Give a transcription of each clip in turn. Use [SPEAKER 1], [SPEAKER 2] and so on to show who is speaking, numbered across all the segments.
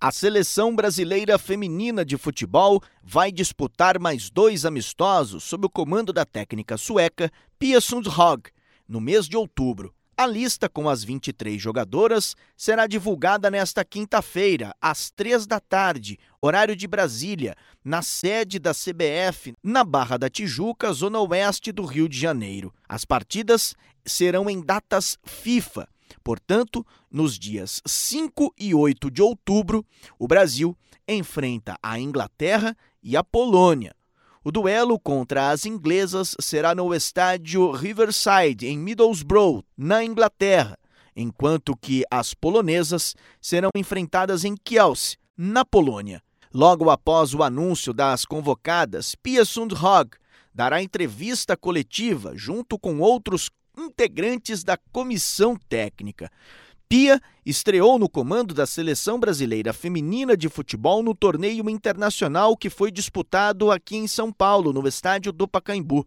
[SPEAKER 1] A seleção brasileira feminina de futebol vai disputar mais dois amistosos sob o comando da técnica sueca Pia Sundhage no mês de outubro. A lista com as 23 jogadoras será divulgada nesta quinta-feira, às três da tarde, horário de Brasília, na sede da CBF, na Barra da Tijuca, zona oeste do Rio de Janeiro. As partidas serão em datas FIFA Portanto, nos dias 5 e 8 de outubro, o Brasil enfrenta a Inglaterra e a Polônia. O duelo contra as inglesas será no estádio Riverside, em Middlesbrough, na Inglaterra, enquanto que as polonesas serão enfrentadas em Kielce, na Polônia. Logo após o anúncio das convocadas, Pia Sundhage dará entrevista coletiva junto com outros integrantes da comissão técnica. Pia estreou no comando da seleção brasileira feminina de futebol no torneio internacional que foi disputado aqui em São Paulo, no estádio do Pacaembu.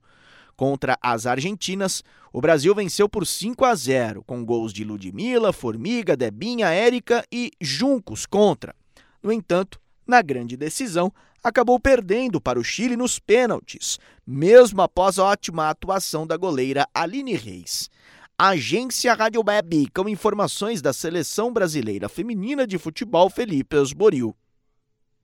[SPEAKER 1] Contra as argentinas, o Brasil venceu por 5 a 0, com gols de Ludmila, Formiga, Debinha, Érica e Juncos contra. No entanto, na grande decisão, acabou perdendo para o Chile nos pênaltis, mesmo após a ótima atuação da goleira Aline Reis. Agência Rádio Web, com informações da seleção brasileira feminina de futebol Felipe Osboril.